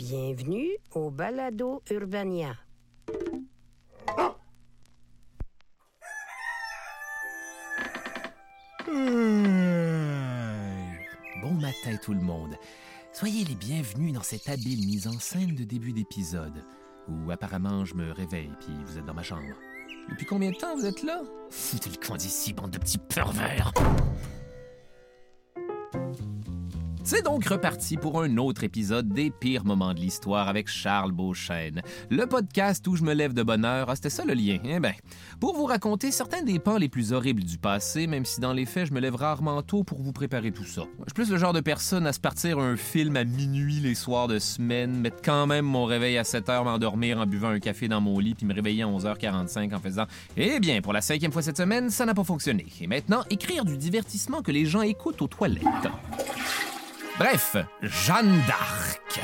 Bienvenue au Balado Urbania. Bon matin tout le monde. Soyez les bienvenus dans cette habile mise en scène de début d'épisode, où apparemment je me réveille puis vous êtes dans ma chambre. Depuis combien de temps vous êtes là? Foutez le camp d'ici, bande de petits pervers c'est donc reparti pour un autre épisode des pires moments de l'histoire avec Charles Beauchesne. Le podcast où je me lève de bonne heure, ah, c'était ça le lien. Eh ben, pour vous raconter certains des pans les plus horribles du passé, même si dans les faits je me lève rarement tôt pour vous préparer tout ça. Je suis plus le genre de personne à se partir un film à minuit les soirs de semaine, mettre quand même mon réveil à 7 heures, m'endormir en buvant un café dans mon lit, puis me réveiller à 11h45 en faisant Eh bien, pour la cinquième fois cette semaine, ça n'a pas fonctionné. Et maintenant, écrire du divertissement que les gens écoutent aux toilettes. Bref, Jeanne d'Arc.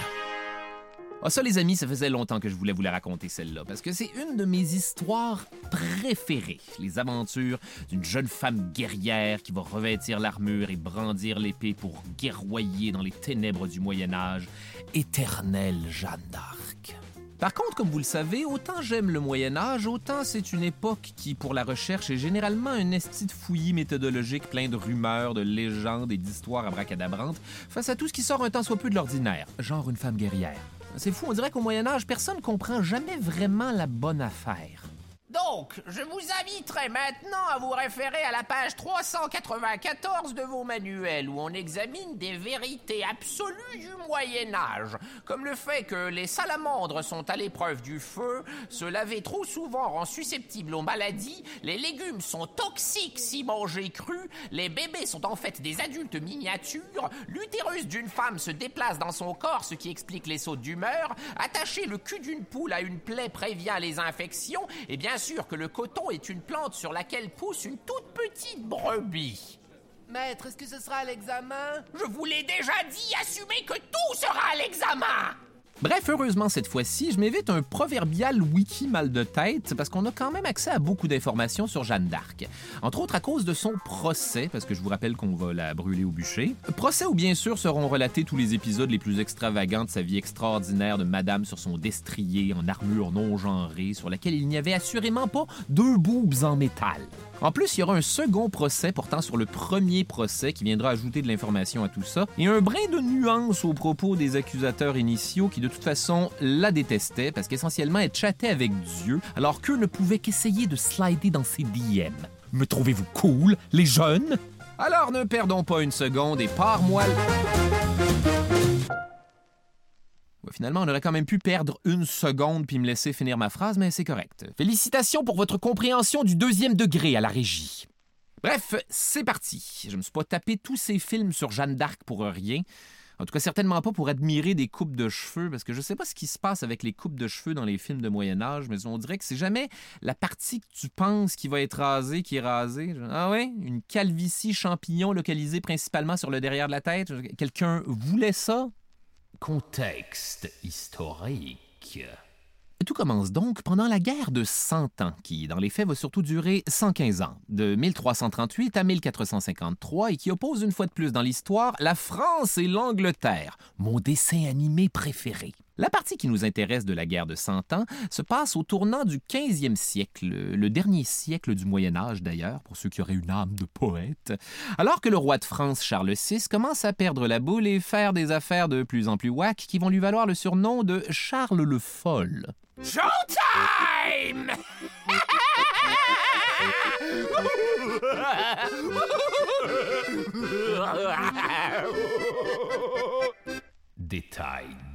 Ah, ça, les amis, ça faisait longtemps que je voulais vous la raconter, celle-là, parce que c'est une de mes histoires préférées. Les aventures d'une jeune femme guerrière qui va revêtir l'armure et brandir l'épée pour guerroyer dans les ténèbres du Moyen-Âge. Éternelle Jeanne d'Arc. Par contre, comme vous le savez, autant j'aime le Moyen Âge, autant c'est une époque qui, pour la recherche, est généralement un esti de fouillis méthodologique plein de rumeurs, de légendes et d'histoires abracadabrantes face à tout ce qui sort un temps soit peu de l'ordinaire, genre une femme guerrière. C'est fou, on dirait qu'au Moyen Âge, personne comprend jamais vraiment la bonne affaire. Donc, je vous inviterai maintenant à vous référer à la page 394 de vos manuels où on examine des vérités absolues du Moyen Âge, comme le fait que les salamandres sont à l'épreuve du feu, se laver trop souvent rend susceptible aux maladies, les légumes sont toxiques si mangés crus, les bébés sont en fait des adultes miniatures, l'utérus d'une femme se déplace dans son corps, ce qui explique les sautes d'humeur, attacher le cul d'une poule à une plaie prévient les infections, et bien sûr que le coton est une plante sur laquelle pousse une toute petite brebis. Maître, est-ce que ce sera à l'examen? Je vous l'ai déjà dit, assumez que tout sera à l'examen Bref, heureusement cette fois-ci, je m'évite un proverbial wiki mal de tête parce qu'on a quand même accès à beaucoup d'informations sur Jeanne d'Arc. Entre autres à cause de son procès, parce que je vous rappelle qu'on va la brûler au bûcher. Procès où bien sûr seront relatés tous les épisodes les plus extravagants de sa vie extraordinaire de madame sur son destrier en armure non genrée sur laquelle il n'y avait assurément pas deux boobs en métal. En plus, il y aura un second procès portant sur le premier procès qui viendra ajouter de l'information à tout ça, et un brin de nuance aux propos des accusateurs initiaux qui de toute façon la détestaient parce qu'essentiellement elle chattait avec Dieu, alors qu'eux ne pouvaient qu'essayer de slider dans ses DM. Me trouvez-vous cool, les jeunes? Alors ne perdons pas une seconde et pars-moi... Ouais, Finalement, on aurait quand même pu perdre une seconde puis me laisser finir ma phrase, mais c'est correct. Félicitations pour votre compréhension du deuxième degré à la régie. Bref, c'est parti. Je me suis pas tapé tous ces films sur Jeanne d'Arc pour rien. En tout cas, certainement pas pour admirer des coupes de cheveux, parce que je sais pas ce qui se passe avec les coupes de cheveux dans les films de Moyen Âge, mais on dirait que c'est jamais la partie que tu penses qui va être rasée qui est rasée. Ah ouais? Une calvitie champignon localisée principalement sur le derrière de la tête? Quelqu'un voulait ça? Contexte historique. Tout commence donc pendant la guerre de Cent Ans, qui, dans les faits, va surtout durer 115 ans, de 1338 à 1453, et qui oppose une fois de plus dans l'histoire la France et l'Angleterre, mon dessin animé préféré. La partie qui nous intéresse de la guerre de Cent Ans se passe au tournant du 15e siècle, le dernier siècle du Moyen Âge d'ailleurs, pour ceux qui auraient une âme de poète, alors que le roi de France Charles VI commence à perdre la boule et faire des affaires de plus en plus whack qui vont lui valoir le surnom de Charles le Foll. Showtime! Détail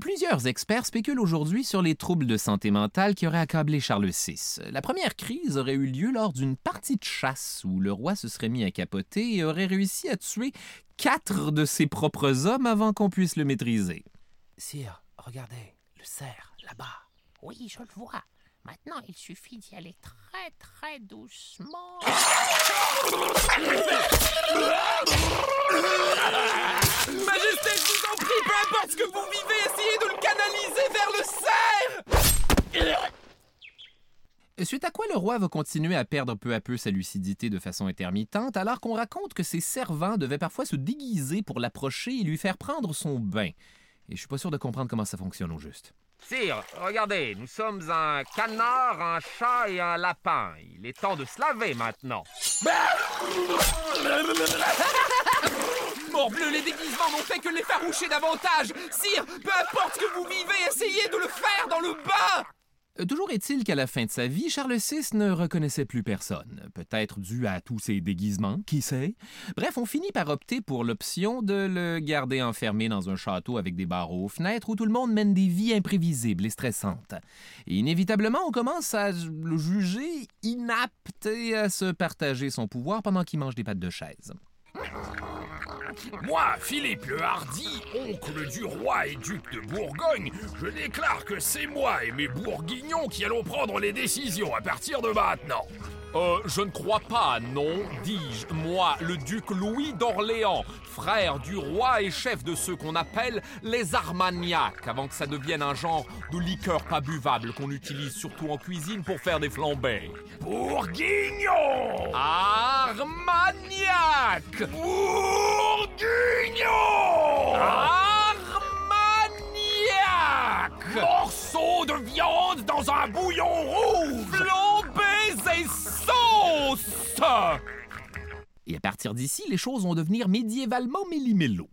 Plusieurs experts spéculent aujourd'hui sur les troubles de santé mentale qui auraient accablé Charles VI. La première crise aurait eu lieu lors d'une partie de chasse où le roi se serait mis à capoter et aurait réussi à tuer quatre de ses propres hommes avant qu'on puisse le maîtriser. Sire, regardez, le cerf, là-bas. Oui, je le vois. Maintenant, il suffit d'y aller très très doucement. Majesté, je vous en prie, peu importe ce que vous vivez, essayez de le canaliser vers le cerf Suite à quoi le roi va continuer à perdre peu à peu sa lucidité de façon intermittente, alors qu'on raconte que ses servants devaient parfois se déguiser pour l'approcher et lui faire prendre son bain? Et je suis pas sûr de comprendre comment ça fonctionne au juste. Sire, regardez, nous sommes un canard, un chat et un lapin. Il est temps de se laver maintenant. Morbleu, les déguisements n'ont fait que l'effaroucher davantage Sire, peu importe ce que vous vivez, essayez de le faire dans le bain Toujours est-il qu'à la fin de sa vie, Charles VI ne reconnaissait plus personne. Peut-être dû à tous ses déguisements, qui sait? Bref, on finit par opter pour l'option de le garder enfermé dans un château avec des barreaux aux fenêtres où tout le monde mène des vies imprévisibles et stressantes. Inévitablement, on commence à le juger inapte à se partager son pouvoir pendant qu'il mange des pattes de chaise. Moi, Philippe le Hardy, oncle du roi et duc de Bourgogne, je déclare que c'est moi et mes bourguignons qui allons prendre les décisions à partir de maintenant. Euh, je ne crois pas, non, dis-je, moi, le duc Louis d'Orléans, frère du roi et chef de ceux qu'on appelle les armagnacs, avant que ça devienne un genre de liqueur pas buvable qu'on utilise surtout en cuisine pour faire des flambés. Bourguignon! Armagnac! Bourguignon d'ici, les choses vont devenir médiévalement méli-mélo.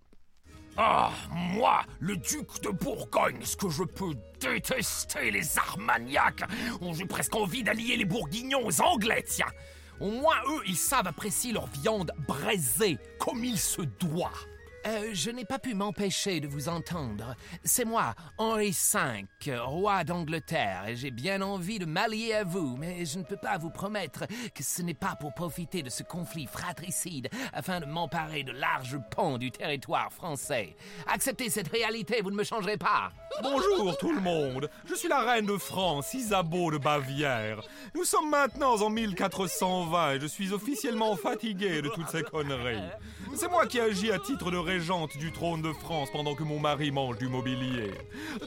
Ah, moi, le duc de Bourgogne, ce que je peux détester les Armagnacs. J'ai presque envie d'allier les Bourguignons aux Anglais, tiens. Au moins, eux, ils savent apprécier leur viande braisée, Comme il se doit Euh, je n'ai pas pu m'empêcher de vous entendre. C'est moi, Henri V, roi d'Angleterre, et j'ai bien envie de m'allier à vous, mais je ne peux pas vous promettre que ce n'est pas pour profiter de ce conflit fratricide afin de m'emparer de larges pans du territoire français. Acceptez cette réalité, vous ne me changerez pas. Bonjour tout le monde, je suis la reine de France, Isabeau de Bavière. Nous sommes maintenant en 1420 et je suis officiellement fatigué de toutes ces conneries. C'est moi qui agis à titre de du trône de France pendant que mon mari mange du mobilier.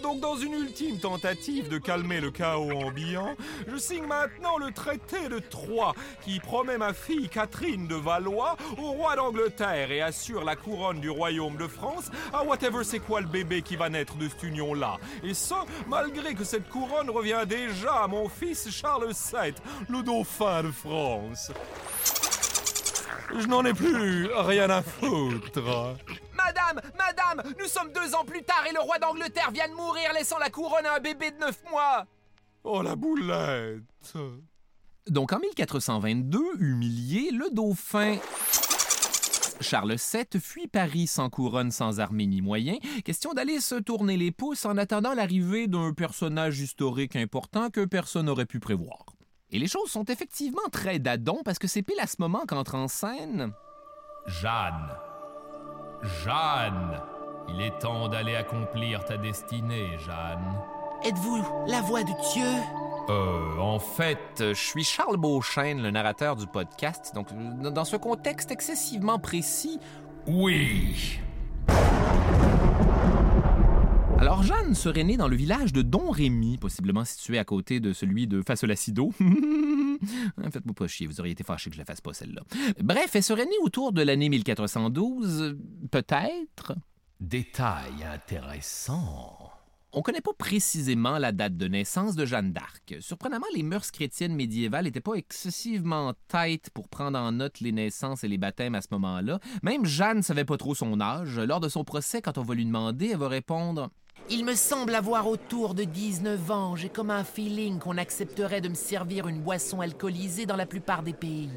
Donc dans une ultime tentative de calmer le chaos ambiant, je signe maintenant le traité de Troyes qui promet ma fille Catherine de Valois au roi d'Angleterre et assure la couronne du royaume de France à whatever c'est quoi le bébé qui va naître de cette union-là. Et ça, malgré que cette couronne revient déjà à mon fils Charles VII, le dauphin de France. Je n'en ai plus rien à foutre. Madame, madame, nous sommes deux ans plus tard et le roi d'Angleterre vient de mourir laissant la couronne à un bébé de neuf mois. Oh la boulette Donc en 1422, humilié, le dauphin Charles VII fuit Paris sans couronne, sans armée ni moyens, question d'aller se tourner les pouces en attendant l'arrivée d'un personnage historique important que personne n'aurait pu prévoir. Et les choses sont effectivement très dadon parce que c'est pile à ce moment qu'entre en scène Jeanne Jeanne Il est temps d'aller accomplir ta destinée, Jeanne. Êtes-vous la voix de Dieu? Euh, en fait... Euh, Je suis Charles Beauchesne, le narrateur du podcast. Donc, dans ce contexte excessivement précis, Oui Alors, Jeanne serait née dans le village de Don Rémy, possiblement situé à côté de celui de Fassolacido. Faites-moi pas chier, vous auriez été fâché que je la fasse pas celle-là. Bref, elle serait née autour de l'année 1412, euh, peut-être. Détail intéressant. On connaît pas précisément la date de naissance de Jeanne d'Arc. Surprenamment, les mœurs chrétiennes médiévales n'étaient pas excessivement têtes pour prendre en note les naissances et les baptêmes à ce moment-là. Même Jeanne ne savait pas trop son âge. Lors de son procès, quand on va lui demander, elle va répondre Il me semble avoir autour de 19 ans. J'ai comme un feeling qu'on accepterait de me servir une boisson alcoolisée dans la plupart des pays.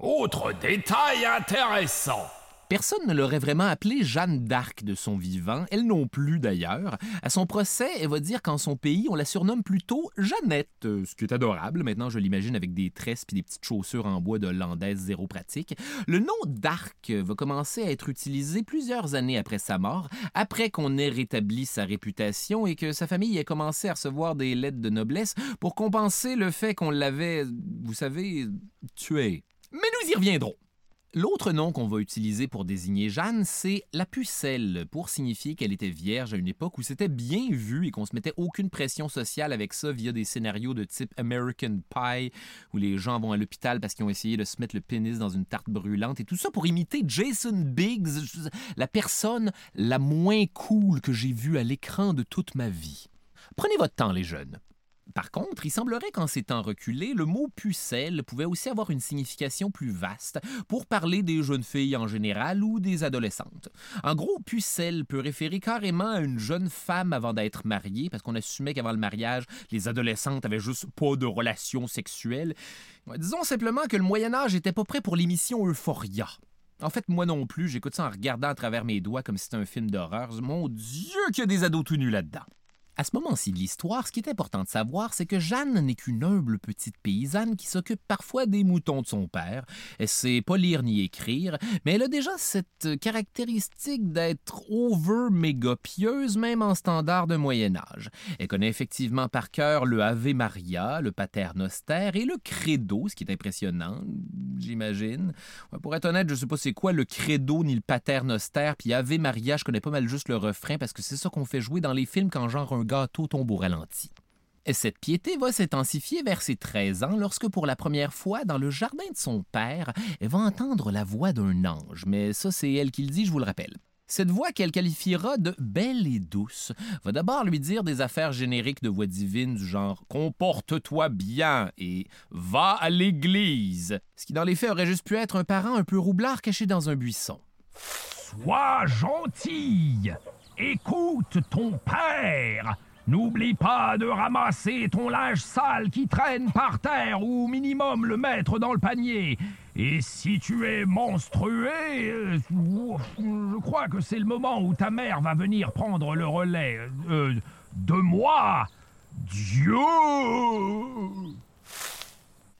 Autre détail intéressant. Personne ne l'aurait vraiment appelée Jeanne d'Arc de son vivant, elle non plus d'ailleurs. À son procès, elle va dire qu'en son pays, on la surnomme plutôt Jeannette, euh, ce qui est adorable. Maintenant, je l'imagine avec des tresses et des petites chaussures en bois de hollandaise zéro pratique. Le nom d'Arc va commencer à être utilisé plusieurs années après sa mort, après qu'on ait rétabli sa réputation et que sa famille ait commencé à recevoir des lettres de noblesse pour compenser le fait qu'on l'avait, vous savez, tué. Mais nous y reviendrons. L'autre nom qu'on va utiliser pour désigner Jeanne, c'est la pucelle, pour signifier qu'elle était vierge à une époque où c'était bien vu et qu'on se mettait aucune pression sociale avec ça via des scénarios de type American Pie, où les gens vont à l'hôpital parce qu'ils ont essayé de se mettre le pénis dans une tarte brûlante et tout ça pour imiter Jason Biggs, la personne la moins cool que j'ai vue à l'écran de toute ma vie. Prenez votre temps, les jeunes. Par contre, il semblerait qu'en ces temps reculés, le mot pucelle pouvait aussi avoir une signification plus vaste pour parler des jeunes filles en général ou des adolescentes. En gros, pucelle peut référer carrément à une jeune femme avant d'être mariée, parce qu'on assumait qu'avant le mariage, les adolescentes avaient juste pas de relations sexuelles. Disons simplement que le Moyen Âge était pas prêt pour l'émission Euphoria. En fait, moi non plus, j'écoute ça en regardant à travers mes doigts comme si c'était un film d'horreur. Mon Dieu, qu'il y a des ados tout nus là-dedans. À ce moment-ci de l'histoire, ce qui est important de savoir, c'est que Jeanne n'est qu'une humble petite paysanne qui s'occupe parfois des moutons de son père. Elle sait pas lire ni écrire, mais elle a déjà cette caractéristique d'être over méga pieuse, même en standard de Moyen Âge. Elle connaît effectivement par cœur le Ave Maria, le Pater Noster et le Credo, ce qui est impressionnant, j'imagine. pour être honnête, je sais pas c'est quoi le Credo ni le Pater Noster, puis Ave Maria, je connais pas mal juste le refrain parce que c'est ça qu'on fait jouer dans les films quand genre un gâteau tombe au ralenti. Cette piété va s'intensifier vers ses 13 ans lorsque, pour la première fois, dans le jardin de son père, elle va entendre la voix d'un ange. Mais ça, c'est elle qui le dit, je vous le rappelle. Cette voix qu'elle qualifiera de belle et douce va d'abord lui dire des affaires génériques de voix divine du genre Comporte-toi bien et Va à l'église, ce qui dans les faits aurait juste pu être un parent un peu roublard caché dans un buisson. Sois gentille Écoute ton père N'oublie pas de ramasser ton linge sale qui traîne par terre ou au minimum le mettre dans le panier. Et si tu es monstrué, je crois que c'est le moment où ta mère va venir prendre le relais euh, de moi. Dieu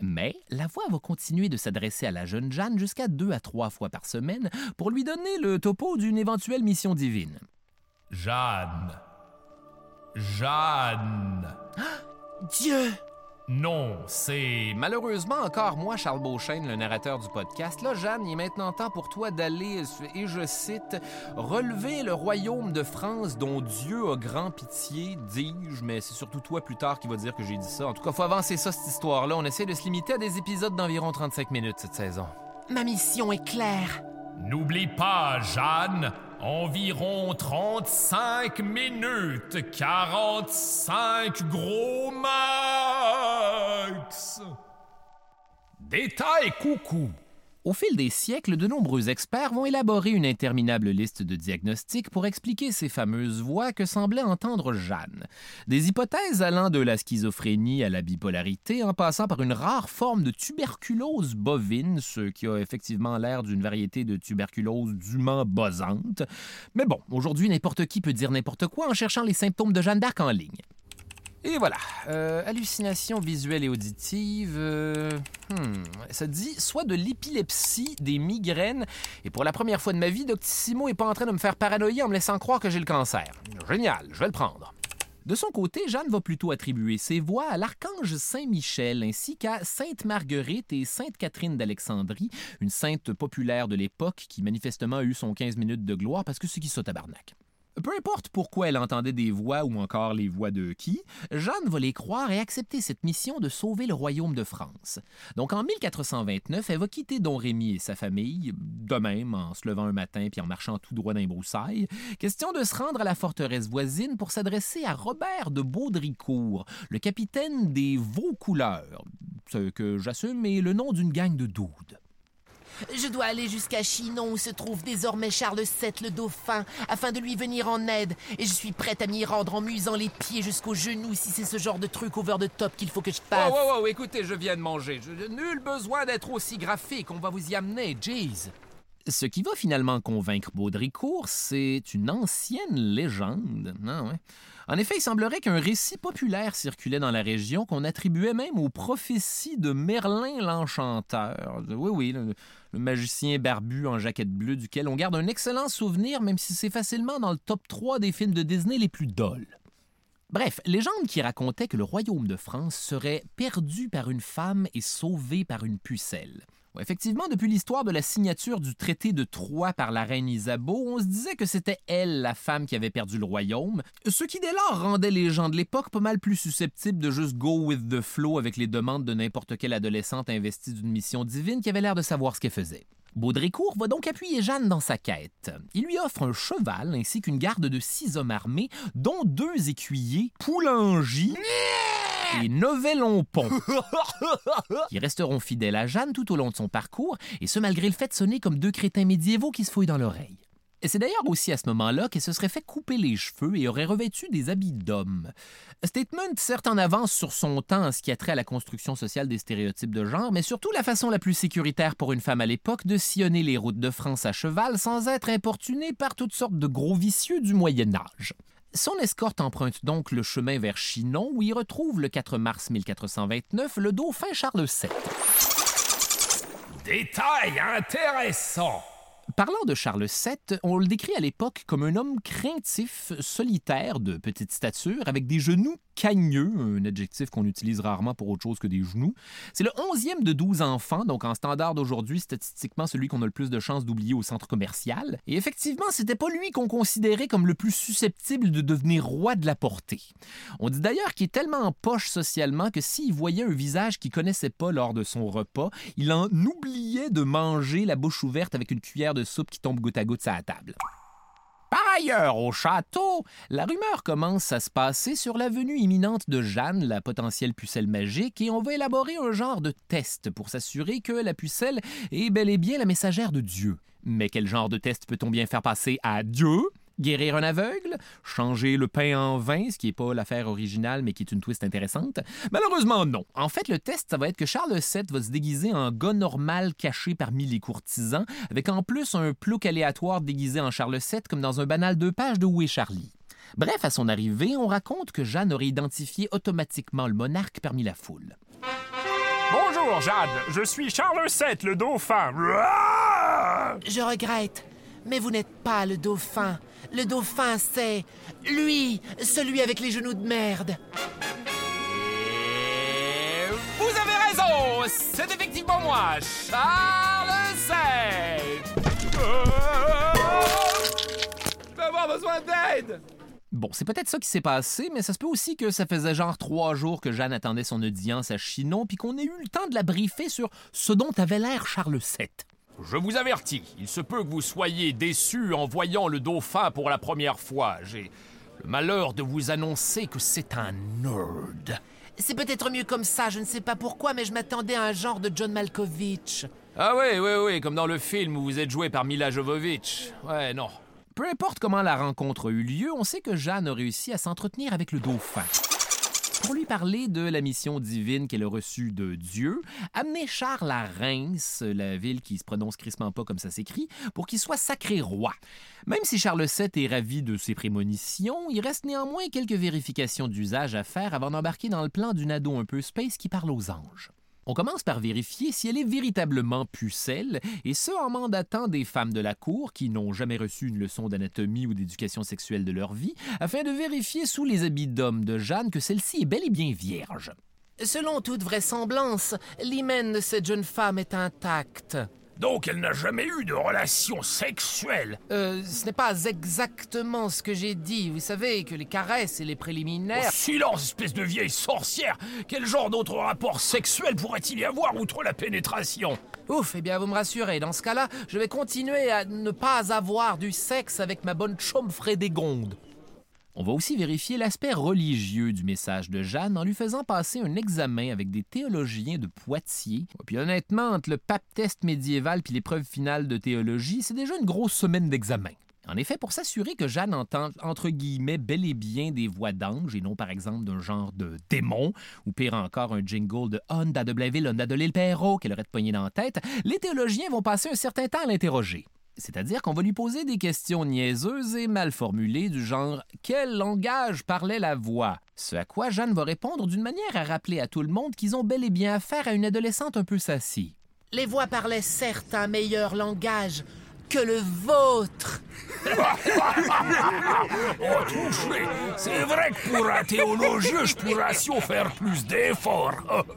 mais la voix va continuer de s'adresser à la jeune Jeanne jusqu'à deux à trois fois par semaine pour lui donner le topo d'une éventuelle mission divine. Jeanne. Jeanne. Dieu! Non, c'est... Malheureusement, encore moi, Charles Beauchesne, le narrateur du podcast, là, Jeanne, il est maintenant temps pour toi d'aller, et je cite, relever le royaume de France dont Dieu a grand pitié, dis-je, mais c'est surtout toi plus tard qui va dire que j'ai dit ça. En tout cas, faut avancer ça, cette histoire-là. On essaie de se limiter à des épisodes d'environ 35 minutes cette saison. Ma mission est claire. N'oublie pas, Jeanne, environ 35 minutes, 45 gros max. Détail coucou. Au fil des siècles, de nombreux experts vont élaborer une interminable liste de diagnostics pour expliquer ces fameuses voix que semblait entendre Jeanne. Des hypothèses allant de la schizophrénie à la bipolarité, en passant par une rare forme de tuberculose bovine, ce qui a effectivement l'air d'une variété de tuberculose dûment bosante. Mais bon, aujourd'hui, n'importe qui peut dire n'importe quoi en cherchant les symptômes de Jeanne d'Arc en ligne. Et voilà. Euh, hallucination visuelle et auditive. Euh, hmm, ça dit soit de l'épilepsie, des migraines. Et pour la première fois de ma vie, Doctissimo est pas en train de me faire paranoïer en me laissant croire que j'ai le cancer. Génial, je vais le prendre. De son côté, Jeanne va plutôt attribuer ses voix à l'archange Saint-Michel ainsi qu'à Sainte Marguerite et Sainte Catherine d'Alexandrie, une sainte populaire de l'époque qui manifestement a eu son 15 minutes de gloire parce que c'est qui ça tabarnak? Peu importe pourquoi elle entendait des voix ou encore les voix de qui, Jeanne va les croire et accepter cette mission de sauver le royaume de France. Donc en 1429, elle va quitter Don Rémy et sa famille, de même en se levant un matin puis en marchant tout droit d'un broussailles, question de se rendre à la forteresse voisine pour s'adresser à Robert de Baudricourt, le capitaine des Vaucouleurs, ce que j'assume est le nom d'une gang de doudes. Je dois aller jusqu'à Chinon où se trouve désormais Charles VII le dauphin afin de lui venir en aide et je suis prête à m'y rendre en musant les pieds jusqu'aux genoux si c'est ce genre de truc over the top qu'il faut que je fasse. Oh, oh, oh, écoutez, je viens de manger. Je, nul besoin d'être aussi graphique, on va vous y amener, jeez. Ce qui va finalement convaincre Baudricourt, c'est une ancienne légende. Non, ouais. En effet, il semblerait qu'un récit populaire circulait dans la région qu'on attribuait même aux prophéties de Merlin l'Enchanteur. Oui, oui, le, magicien barbu en jaquette bleue duquel on garde un excellent souvenir, même si c'est facilement dans le top 3 des films de Disney les plus dols. Bref, légende qui racontait que le royaume de France serait perdu par une femme et sauvé par une pucelle. Effectivement, depuis l'histoire de la signature du traité de Troyes par la reine Isabeau, on se disait que c'était elle, la femme, qui avait perdu le royaume, ce qui dès lors rendait les gens de l'époque pas mal plus susceptibles de juste go with the flow avec les demandes de n'importe quelle adolescente investie d'une mission divine qui avait l'air de savoir ce qu'elle faisait. Baudricourt va donc appuyer Jeanne dans sa quête. Il lui offre un cheval ainsi qu'une garde de six hommes armés, dont deux écuyers, Poulangy et Novelonpont, qui resteront fidèles à Jeanne tout au long de son parcours, et ce malgré le fait de sonner comme deux crétins médiévaux qui se fouillent dans l'oreille. Et c'est d'ailleurs aussi à ce moment-là qu'elle se serait fait couper les cheveux et aurait revêtu des habits d'homme. Statement certes en avance sur son temps en ce qui a trait à la construction sociale des stéréotypes de genre, mais surtout la façon la plus sécuritaire pour une femme à l'époque de sillonner les routes de France à cheval sans être importunée par toutes sortes de gros vicieux du Moyen Âge. Son escorte emprunte donc le chemin vers Chinon où il retrouve le 4 mars 1429 le dauphin Charles VII. Détail intéressant Parlant de Charles VII, on le décrit à l'époque comme un homme craintif, solitaire, de petite stature, avec des genoux cagneux, un adjectif qu'on utilise rarement pour autre chose que des genoux. C'est le onzième de 12 enfants, donc en standard d'aujourd'hui, statistiquement celui qu'on a le plus de chances d'oublier au centre commercial. Et effectivement, c'était pas lui qu'on considérait comme le plus susceptible de devenir roi de la portée. On dit d'ailleurs qu'il est tellement en poche socialement que s'il voyait un visage qu'il connaissait pas lors de son repas, il en oubliait de manger la bouche ouverte avec une cuillère de soupe qui tombe goutte à goutte sur la table. Par ailleurs, au château, la rumeur commence à se passer sur la venue imminente de Jeanne, la potentielle pucelle magique, et on va élaborer un genre de test pour s'assurer que la pucelle est bel et bien la messagère de Dieu. Mais quel genre de test peut-on bien faire passer à Dieu? Guérir un aveugle? Changer le pain en vin, ce qui n'est pas l'affaire originale, mais qui est une twist intéressante? Malheureusement, non. En fait, le test, ça va être que Charles VII va se déguiser en gars normal caché parmi les courtisans, avec en plus un plouc aléatoire déguisé en Charles VII, comme dans un banal deux pages de Où est Charlie? Bref, à son arrivée, on raconte que Jeanne aurait identifié automatiquement le monarque parmi la foule. Bonjour, Jeanne. Je suis Charles VII, le dauphin. Je regrette, mais vous n'êtes pas le dauphin. Le dauphin, c'est lui, celui avec les genoux de merde. Et vous avez raison, c'est effectivement moi, Charles VII. Je vais avoir besoin d'aide. Bon, c'est peut-être ça qui s'est passé, mais ça se peut aussi que ça faisait genre trois jours que Jeanne attendait son audience à Chinon, puis qu'on ait eu le temps de la briefer sur ce dont avait l'air Charles VII. Je vous avertis, il se peut que vous soyez déçu en voyant le dauphin pour la première fois. J'ai le malheur de vous annoncer que c'est un nerd. C'est peut-être mieux comme ça, je ne sais pas pourquoi, mais je m'attendais à un genre de John Malkovich. Ah oui, oui, oui, comme dans le film où vous êtes joué par Mila Jovovich. Ouais, non. Peu importe comment la rencontre a eu lieu, on sait que Jeanne a réussi à s'entretenir avec le dauphin pour lui parler de la mission divine qu'elle a reçue de Dieu, amener Charles à Reims, la ville qui se prononce crissement pas comme ça s'écrit, pour qu'il soit sacré roi. Même si Charles VII est ravi de ses prémonitions, il reste néanmoins quelques vérifications d'usage à faire avant d'embarquer dans le plan d'une ado un peu space qui parle aux anges. On commence par vérifier si elle est véritablement pucelle, et ce en mandatant des femmes de la cour qui n'ont jamais reçu une leçon d'anatomie ou d'éducation sexuelle de leur vie, afin de vérifier sous les habits d'homme de Jeanne que celle-ci est bel et bien vierge. Selon toute vraisemblance, l'hymen de cette jeune femme est intact. Donc elle n'a jamais eu de relation sexuelle. Euh, ce n'est pas exactement ce que j'ai dit. Vous savez que les caresses et les préliminaires... Oh, silence, espèce de vieille sorcière Quel genre d'autre rapport sexuel pourrait-il y avoir outre la pénétration? Ouf, eh bien vous me rassurez. Dans ce cas-là, je vais continuer à ne pas avoir du sexe avec ma bonne chaume Frédégonde. On va aussi vérifier l'aspect religieux du message de Jeanne en lui faisant passer un examen avec des théologiens de Poitiers. Puis honnêtement, entre le pape test médiéval puis l'épreuve finale de théologie, c'est déjà une grosse semaine d'examen. En effet, pour s'assurer que Jeanne entend entre guillemets bel et bien des voix d'ange et non par exemple d'un genre de démon, ou pire encore un jingle de Honda de Blainville, Honda de l'île Perrault qu'elle aurait de poigner dans la tête, les théologiens vont passer un certain temps à l'interroger. C'est-à-dire qu'on va lui poser des questions niaiseuses et mal formulées du genre Quel langage parlait la voix? Ce à quoi Jeanne va répondre d'une manière à rappeler à tout le monde qu'ils ont bel et bien affaire à une adolescente un peu sassie. Les voix parlaient certes un meilleur langage que le vôtre. oh, touché C'est vrai que pour un théologien, je pourrais faire plus d'efforts.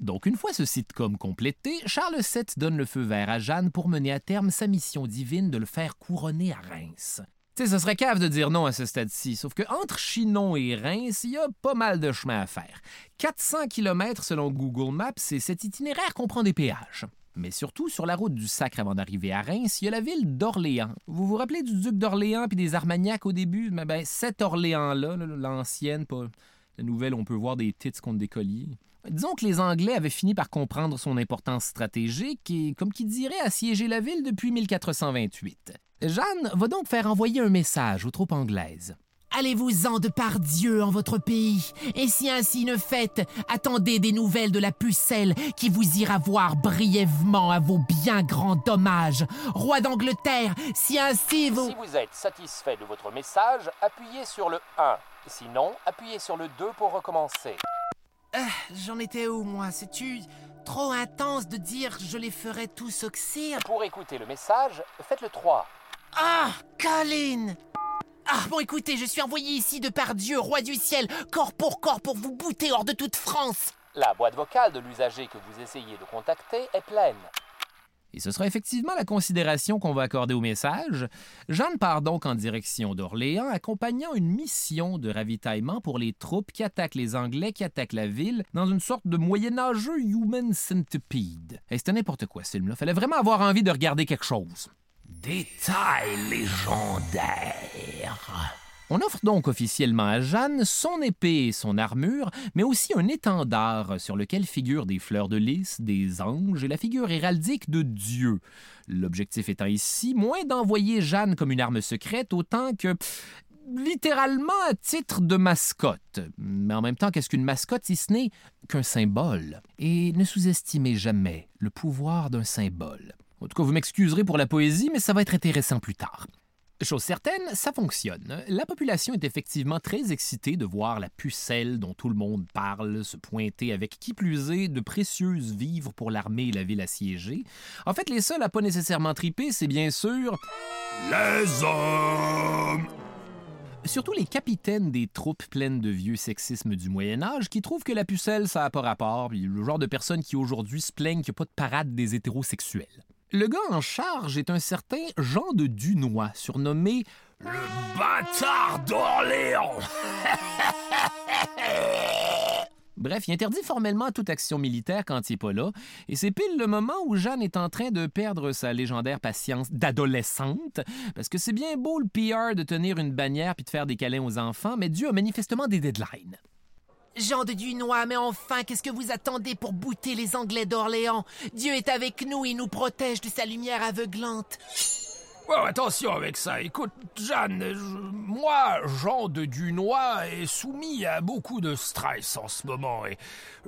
Donc, une fois ce sitcom complété, Charles VII donne le feu vert à Jeanne pour mener à terme sa mission divine de le faire couronner à Reims. Tu sais, ce serait cave de dire non à ce stade-ci, sauf que entre Chinon et Reims, il y a pas mal de chemin à faire. 400 km selon Google Maps, et cet itinéraire comprend des péages. Mais surtout, sur la route du Sacre avant d'arriver à Reims, il y a la ville d'Orléans. Vous vous rappelez du duc d'Orléans puis des Armagnacs au début? Mais ben, cet Orléans-là, l'ancienne, pas la nouvelle, on peut voir des titres contre des colliers. Disons que les Anglais avaient fini par comprendre son importance stratégique et, comme qui dirait, assiéger la ville depuis 1428. Jeanne va donc faire envoyer un message aux troupes anglaises. Allez-vous-en de par Dieu en votre pays, et si ainsi ne faites, attendez des nouvelles de la pucelle qui vous ira voir brièvement à vos bien grands dommages. Roi d'Angleterre, si ainsi vous... Si vous êtes satisfait de votre message, appuyez sur le 1. Sinon, appuyez sur le 2 pour recommencer. Ah, j'en étais où, moi? C'est-tu trop intense de dire je les ferai tous oxyre? Pour écouter le message, faites le 3. Ah, Colin ah, bon, écoutez, je suis envoyé ici de par Dieu, roi du ciel, corps pour corps, pour vous bouter hors de toute France. La boîte vocale de l'usager que vous essayez de contacter est pleine. Et ce sera effectivement la considération qu'on va accorder au message. Jeanne part donc en direction d'Orléans, accompagnant une mission de ravitaillement pour les troupes qui attaquent les Anglais, qui attaquent la ville, dans une sorte de moyenâgeux human centipede. Et c'était n'importe quoi, ce film-là. Fallait vraiment avoir envie de regarder quelque chose. Détail légendaire. On offre donc officiellement à Jeanne son épée et son armure, mais aussi un étendard sur lequel figurent des fleurs de lys, des anges et la figure héraldique de Dieu. L'objectif étant ici moins d'envoyer Jeanne comme une arme secrète, autant que littéralement à titre de mascotte. Mais en même temps, qu'est-ce qu'une mascotte si ce n'est qu'un symbole? Et ne sous-estimez jamais le pouvoir d'un symbole. En tout cas, vous m'excuserez pour la poésie, mais ça va être intéressant plus tard. Chose certaine, ça fonctionne. La population est effectivement très excitée de voir la pucelle dont tout le monde parle se pointer avec qui plus est de précieuses vivres pour l'armée et la ville assiégée. En fait, les seuls à pas nécessairement triper, c'est bien sûr les hommes. Surtout les capitaines des troupes pleines de vieux sexisme du Moyen Âge qui trouvent que la pucelle, ça n'a pas rapport, puis le genre de personnes qui aujourd'hui se plaignent qu'il n'y a pas de parade des hétérosexuels. Le gars en charge est un certain Jean de Dunois, surnommé le bâtard d'Orléans. Bref, il interdit formellement toute action militaire quand il n'est pas là, et c'est pile le moment où Jeanne est en train de perdre sa légendaire patience d'adolescente, parce que c'est bien beau le PR de tenir une bannière puis de faire des câlins aux enfants, mais Dieu a manifestement des deadlines. Jean de Dunois, mais enfin, qu'est-ce que vous attendez pour bouter les Anglais d'Orléans? Dieu est avec nous, il nous protège de sa lumière aveuglante. Oh, attention avec ça. Écoute, Jeanne, moi, Jean de Dunois, est soumis à beaucoup de stress en ce moment et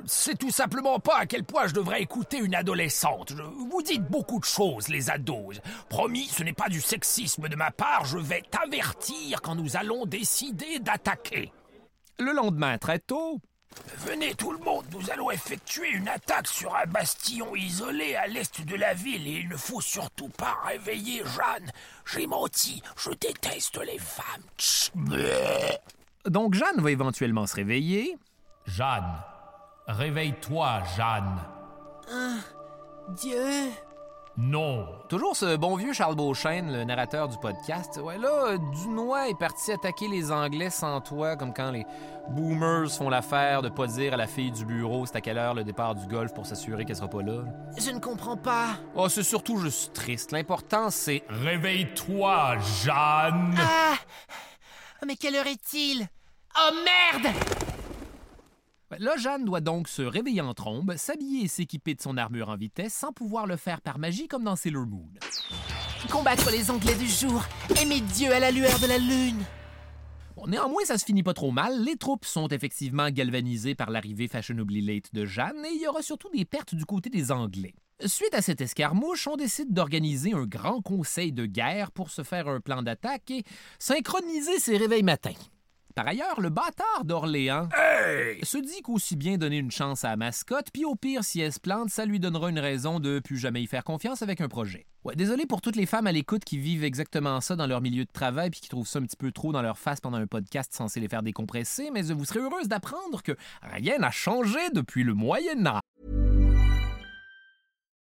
c'est tout simplement pas à quel point je devrais écouter une adolescente. vous dites beaucoup de choses, les ados. Promis, ce n'est pas du sexisme de ma part, je vais t'avertir quand nous allons décider d'attaquer. Le lendemain, très tôt, Venez tout le monde, nous allons effectuer une attaque sur un bastion isolé à l'est de la ville et il ne faut surtout pas réveiller Jeanne. J'ai menti, je déteste les femmes. Donc Jeanne va éventuellement se réveiller. Jeanne, réveille-toi, Jeanne. Ah, Dieu. Non. Toujours ce bon vieux Charles Beauchesne, le narrateur du podcast. Ouais, là, Dunois est parti attaquer les Anglais sans toi, comme quand les boomers font l'affaire de pas dire à la fille du bureau c'est à quelle heure le départ du golf pour s'assurer qu'elle sera pas là. Je ne comprends pas. Oh, c'est surtout juste triste. L'important, c'est... Réveille-toi, Jeanne. Ah Mais quelle heure est-il? Oh merde Là, Jeanne doit donc se réveiller en trombe, s'habiller et s'équiper de son armure en vitesse sans pouvoir le faire par magie comme dans Sailor Moon. Combattre les Anglais du jour, aimer Dieu à la lueur de la lune. Bon, néanmoins, ça se finit pas trop mal. Les troupes sont effectivement galvanisées par l'arrivée fashionably late de Jeanne et il y aura surtout des pertes du côté des Anglais. Suite à cette escarmouche, on décide d'organiser un grand conseil de guerre pour se faire un plan d'attaque et synchroniser ses réveils matins. Par ailleurs, le bâtard d'Orléans se dit qu'aussi bien donner une chance à la mascotte, puis au pire, si elle se plante, ça lui donnera une raison de plus jamais y faire confiance avec un projet. Ouais, désolé pour toutes les femmes à l'écoute qui vivent exactement ça dans leur milieu de travail puis qui trouvent ça un petit peu trop dans leur face pendant un podcast censé les faire décompresser, mais vous serez heureuse d'apprendre que rien n'a changé depuis le Moyen Âge.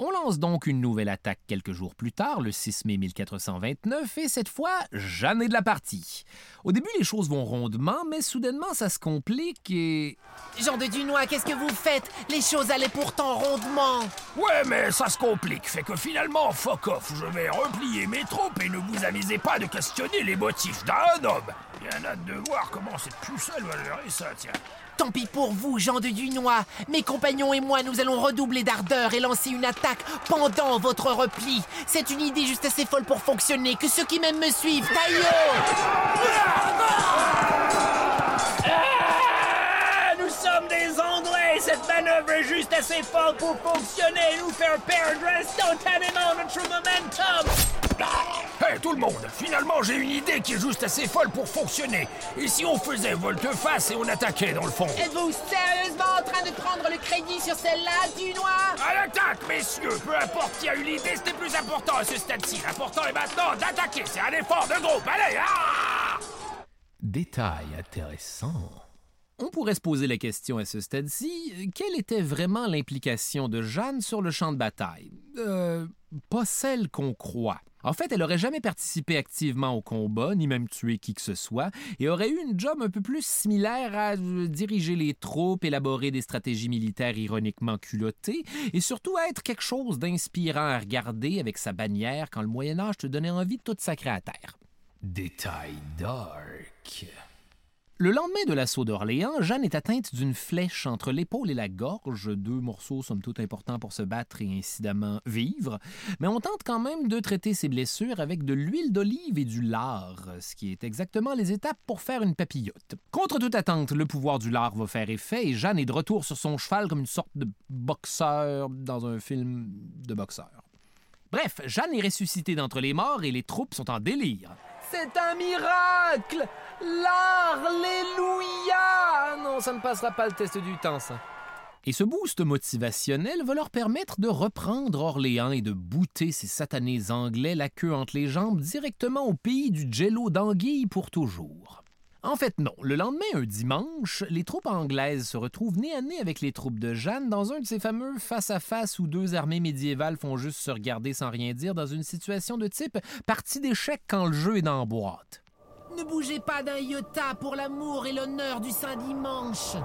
On lance donc une nouvelle attaque quelques jours plus tard, le 6 mai 1429, et cette fois, Jeanne est de la partie. Au début, les choses vont rondement, mais soudainement, ça se complique et... Jean de Dunois, qu'est-ce que vous faites? Les choses allaient pourtant rondement. Ouais, mais ça se complique. Fait que finalement, fuck off. Je vais replier mes troupes et ne vous amusez pas de questionner les motifs d'un homme. Bien hâte de voir comment cette pucelle va gérer ça, tiens. Tant pis pour vous, Jean de Dunois. Mes compagnons et moi, nous allons redoubler d'ardeur et lancer une attaque pendant votre repli. C'est une idée juste assez folle pour fonctionner. Que ceux qui m'aiment me suivent. Taillot manœuvre est juste assez folle pour fonctionner et nous faire perdre instantanément notre momentum. Hey tout le monde, finalement j'ai une idée qui est juste assez folle pour fonctionner. Et si on faisait volte-face et on attaquait dans le fond? Êtes-vous sérieusement en train de prendre le crédit sur celle-là, Dunois? À l'attaque, messieurs Peu importe qui a eu l'idée, c'était plus important à ce stade-ci. L'important est maintenant d'attaquer. C'est un effort de groupe. Allez, ah Détail intéressant. On pourrait se poser la question à ce stade-ci, quelle était vraiment l'implication de Jeanne sur le champ de bataille? Euh, pas celle qu'on croit. En fait, elle aurait jamais participé activement au combat, ni même tué qui que ce soit, et aurait eu une job un peu plus similaire à euh, diriger les troupes, élaborer des stratégies militaires ironiquement culottées, et surtout à être quelque chose d'inspirant à regarder avec sa bannière quand le Moyen Âge te donnait envie de tout sacrer à terre. Détail dark. Le lendemain de l'assaut d'Orléans, Jeanne est atteinte d'une flèche entre l'épaule et la gorge, deux morceaux somme toute importants pour se battre et incidemment vivre, mais on tente quand même de traiter ses blessures avec de l'huile d'olive et du lard, ce qui est exactement les étapes pour faire une papillote. Contre toute attente, le pouvoir du lard va faire effet et Jeanne est de retour sur son cheval comme une sorte de boxeur dans un film de boxeur. Bref, Jeanne est ressuscitée d'entre les morts et les troupes sont en délire. C'est un miracle L'Alléluia Non, ça ne passera pas le test du temps, ça. Et ce boost motivationnel va leur permettre de reprendre Orléans et de bouter ces satanés anglais la queue entre les jambes directement au pays du jello d'anguille pour toujours. En fait, non. Le lendemain, un dimanche, les troupes anglaises se retrouvent nez à nez avec les troupes de Jeanne dans un de ces fameux face-à-face où deux armées médiévales font juste se regarder sans rien dire dans une situation de type partie d'échecs quand le jeu est dans la boîte. Ne bougez pas d'un iota pour l'amour et l'honneur du Saint-Dimanche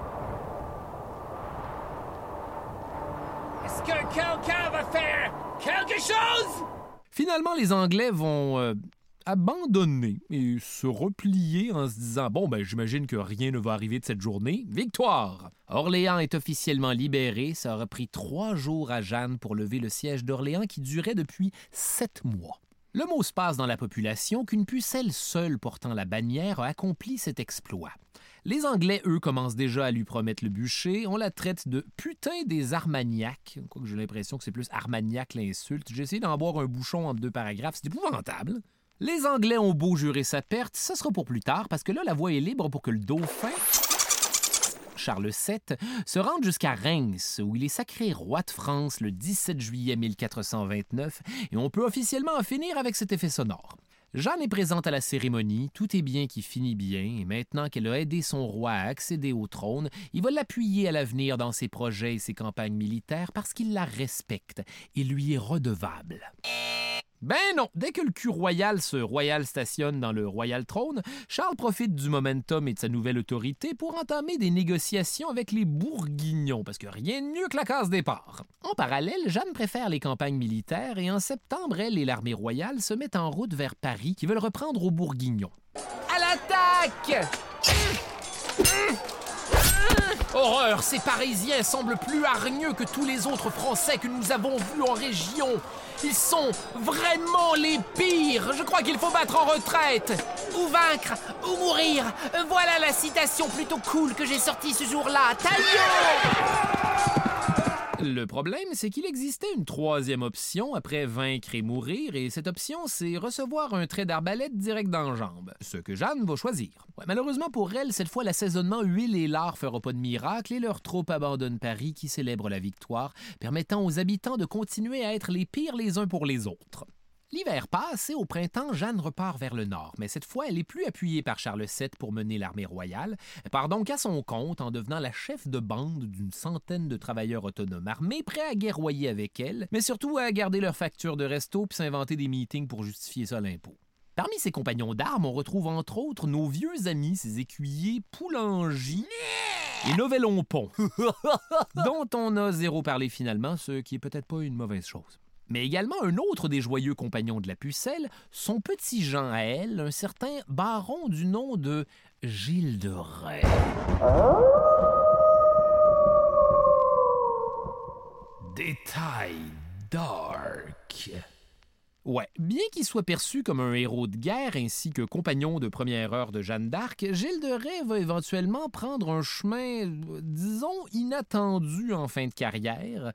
que quelqu'un va faire quelque chose? Finalement, les Anglais vont euh, abandonner et se replier en se disant Bon, ben, j'imagine que rien ne va arriver de cette journée. Victoire Orléans est officiellement libéré. Ça aura pris trois jours à Jeanne pour lever le siège d'Orléans qui durait depuis sept mois. Le mot se passe dans la population qu'une pucelle seule portant la bannière a accompli cet exploit. Les Anglais, eux, commencent déjà à lui promettre le bûcher. On la traite de putain des Armagnacs. Quoique j'ai l'impression que c'est plus Armagnac l'insulte. J'ai essayé d'en boire un bouchon entre deux paragraphes. C'est épouvantable. Les Anglais ont beau jurer sa perte, ce sera pour plus tard parce que là, la voie est libre pour que le dauphin. Charles VII, se rende jusqu'à Reims, où il est sacré roi de France le 17 juillet 1429, et on peut officiellement en finir avec cet effet sonore. Jeanne est présente à la cérémonie, tout est bien qui finit bien, et maintenant qu'elle a aidé son roi à accéder au trône, il va l'appuyer à l'avenir dans ses projets et ses campagnes militaires parce qu'il la respecte et lui est redevable. Ben non, dès que le cul royal se royal stationne dans le royal trône, Charles profite du momentum et de sa nouvelle autorité pour entamer des négociations avec les Bourguignons, parce que rien de mieux que la case départ. En parallèle, Jeanne préfère les campagnes militaires et en septembre, elle et l'armée royale se mettent en route vers Paris qui veulent reprendre aux Bourguignons. À l'attaque Horreur, ces Parisiens semblent plus hargneux que tous les autres Français que nous avons vus en région. Ils sont vraiment les pires. Je crois qu'il faut battre en retraite. Ou vaincre, ou mourir. Voilà la citation plutôt cool que j'ai sortie ce jour-là. Taillot Le problème, c'est qu'il existait une troisième option après vaincre et mourir, et cette option, c'est recevoir un trait d'arbalète direct dans la jambe, ce que Jeanne va choisir. Malheureusement pour elle, cette fois, l'assaisonnement huile et lard fera pas de miracle, et leur troupe abandonne Paris qui célèbre la victoire, permettant aux habitants de continuer à être les pires les uns pour les autres. L'hiver passe et au printemps, Jeanne repart vers le nord, mais cette fois, elle est plus appuyée par Charles VII pour mener l'armée royale. Elle part donc à son compte en devenant la chef de bande d'une centaine de travailleurs autonomes armés prêts à guerroyer avec elle, mais surtout à garder leurs factures de resto puis s'inventer des meetings pour justifier ça à l'impôt. Parmi ses compagnons d'armes, on retrouve entre autres nos vieux amis, ses écuyers Poulangy et Novellon Pont, dont on a zéro parlé finalement, ce qui est peut-être pas une mauvaise chose mais également un autre des joyeux compagnons de la pucelle, son petit Jean à elle, un certain baron du nom de Gilles de Rais. Détail dark. Ouais, bien qu'il soit perçu comme un héros de guerre ainsi que compagnon de première heure de Jeanne d'Arc, Gilles de Rais va éventuellement prendre un chemin, disons, inattendu en fin de carrière.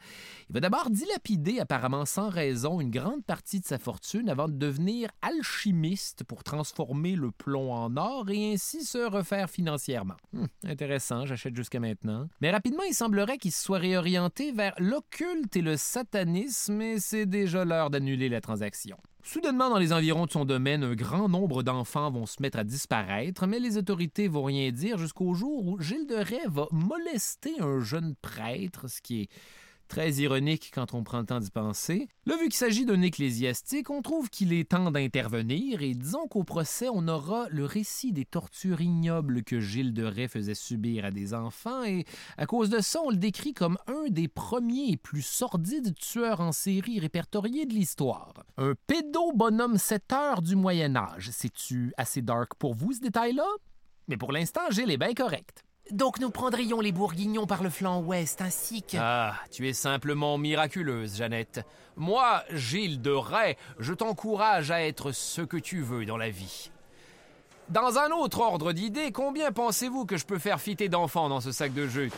Il va d'abord dilapider apparemment sans raison une grande partie de sa fortune avant de devenir alchimiste pour transformer le plomb en or et ainsi se refaire financièrement. Hum, intéressant, j'achète jusqu'à maintenant. Mais rapidement, il semblerait qu'il se soit réorienté vers l'occulte et le satanisme et c'est déjà l'heure d'annuler la transaction. Soudainement, dans les environs de son domaine, un grand nombre d'enfants vont se mettre à disparaître, mais les autorités vont rien dire jusqu'au jour où Gilles de Rais va molester un jeune prêtre, ce qui est Très ironique quand on prend le temps d'y penser. Là, vu qu'il s'agit d'un ecclésiastique, on trouve qu'il est temps d'intervenir et disons qu'au procès, on aura le récit des tortures ignobles que Gilles de Rais faisait subir à des enfants et à cause de ça, on le décrit comme un des premiers et plus sordides tueurs en série répertoriés de l'histoire. Un pédo-bonhomme 7 heures du Moyen Âge. C'est-tu assez dark pour vous, ce détail-là? Mais pour l'instant, Gilles est bien correct. Donc nous prendrions les Bourguignons par le flanc ouest ainsi que... Ah, tu es simplement miraculeuse, Jeannette. Moi, Gilles de Rais, je t'encourage à être ce que tu veux dans la vie. Dans un autre ordre d'idées, combien pensez-vous que je peux faire fitter d'enfants dans ce sac de jute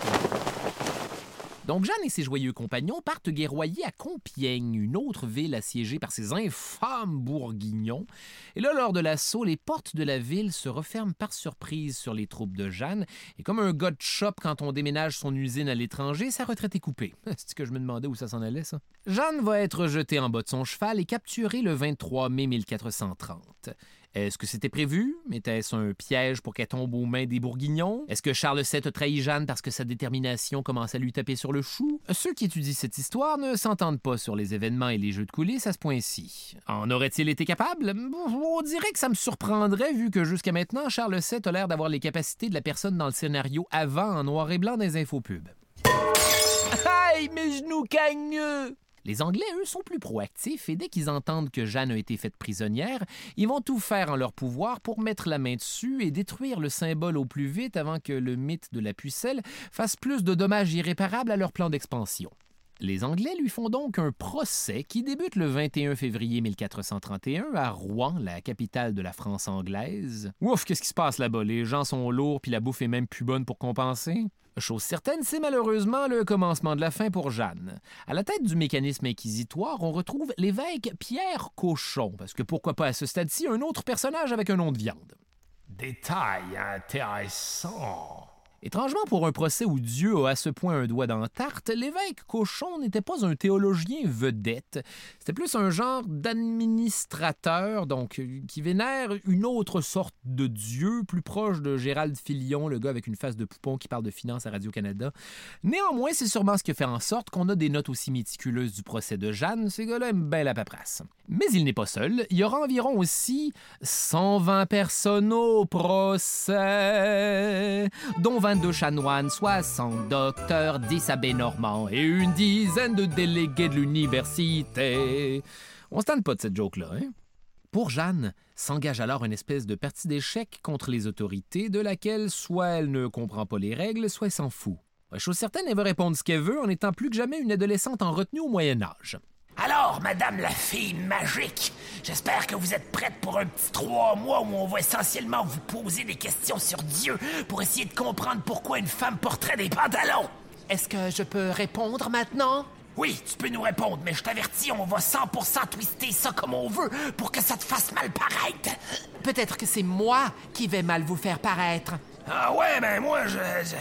donc Jeanne et ses joyeux compagnons partent guerroyer à Compiègne, une autre ville assiégée par ces infâmes bourguignons. Et là, lors de l'assaut, les portes de la ville se referment par surprise sur les troupes de Jeanne. Et comme un gars de quand on déménage son usine à l'étranger, sa retraite est coupée. C'est que je me demandais où ça s'en allait, ça? Jeanne va être jetée en bas de son cheval et capturée le 23 mai 1430. Est-ce que c'était prévu? Était-ce un piège pour qu'elle tombe aux mains des Bourguignons? Est-ce que Charles VII a trahi Jeanne parce que sa détermination commence à lui taper sur le chou? Ceux qui étudient cette histoire ne s'entendent pas sur les événements et les jeux de coulisses à ce point-ci. En aurait-il été capable? On dirait que ça me surprendrait vu que jusqu'à maintenant, Charles VII a l'air d'avoir les capacités de la personne dans le scénario avant en noir et blanc des infopubs. Aïe, mes genoux cagneux! Les Anglais, eux, sont plus proactifs et dès qu'ils entendent que Jeanne a été faite prisonnière, ils vont tout faire en leur pouvoir pour mettre la main dessus et détruire le symbole au plus vite avant que le mythe de la pucelle fasse plus de dommages irréparables à leur plan d'expansion. Les Anglais lui font donc un procès qui débute le 21 février 1431 à Rouen, la capitale de la France anglaise. Ouf, qu'est-ce qui se passe là-bas? Les gens sont lourds puis la bouffe est même plus bonne pour compenser? Chose certaine, c'est malheureusement le commencement de la fin pour Jeanne. À la tête du mécanisme inquisitoire, on retrouve l'évêque Pierre Cochon, parce que pourquoi pas à ce stade-ci un autre personnage avec un nom de viande. Détail intéressant. Étrangement, pour un procès où Dieu a à ce point un doigt dans la tarte, l'évêque Cochon n'était pas un théologien vedette. C'était plus un genre d'administrateur, donc qui vénère une autre sorte de Dieu, plus proche de Gérald Filion, le gars avec une face de poupon qui parle de finances à Radio-Canada. Néanmoins, c'est sûrement ce qui fait en sorte qu'on a des notes aussi méticuleuses du procès de Jeanne. Ces gars-là aiment bien la paperasse. Mais il n'est pas seul. Il y aura environ aussi 120 personnes au procès, dont 22 chanoines, 60 docteurs, 10 abbés normands et une dizaine de délégués de l'université. On se tente pas de cette joke-là, hein? Pour Jeanne, s'engage alors une espèce de partie d'échec contre les autorités de laquelle soit elle ne comprend pas les règles, soit elle s'en fout. Chose certaine, elle va répondre ce qu'elle veut en étant plus que jamais une adolescente en retenue au Moyen Âge. Alors, Madame la fille magique, j'espère que vous êtes prête pour un petit trois mois où on va essentiellement vous poser des questions sur Dieu pour essayer de comprendre pourquoi une femme porterait des pantalons. Est-ce que je peux répondre maintenant? Oui, tu peux nous répondre, mais je t'avertis, on va 100% twister ça comme on veut pour que ça te fasse mal paraître. Peut-être que c'est moi qui vais mal vous faire paraître. Ah ouais, ben moi, je... je...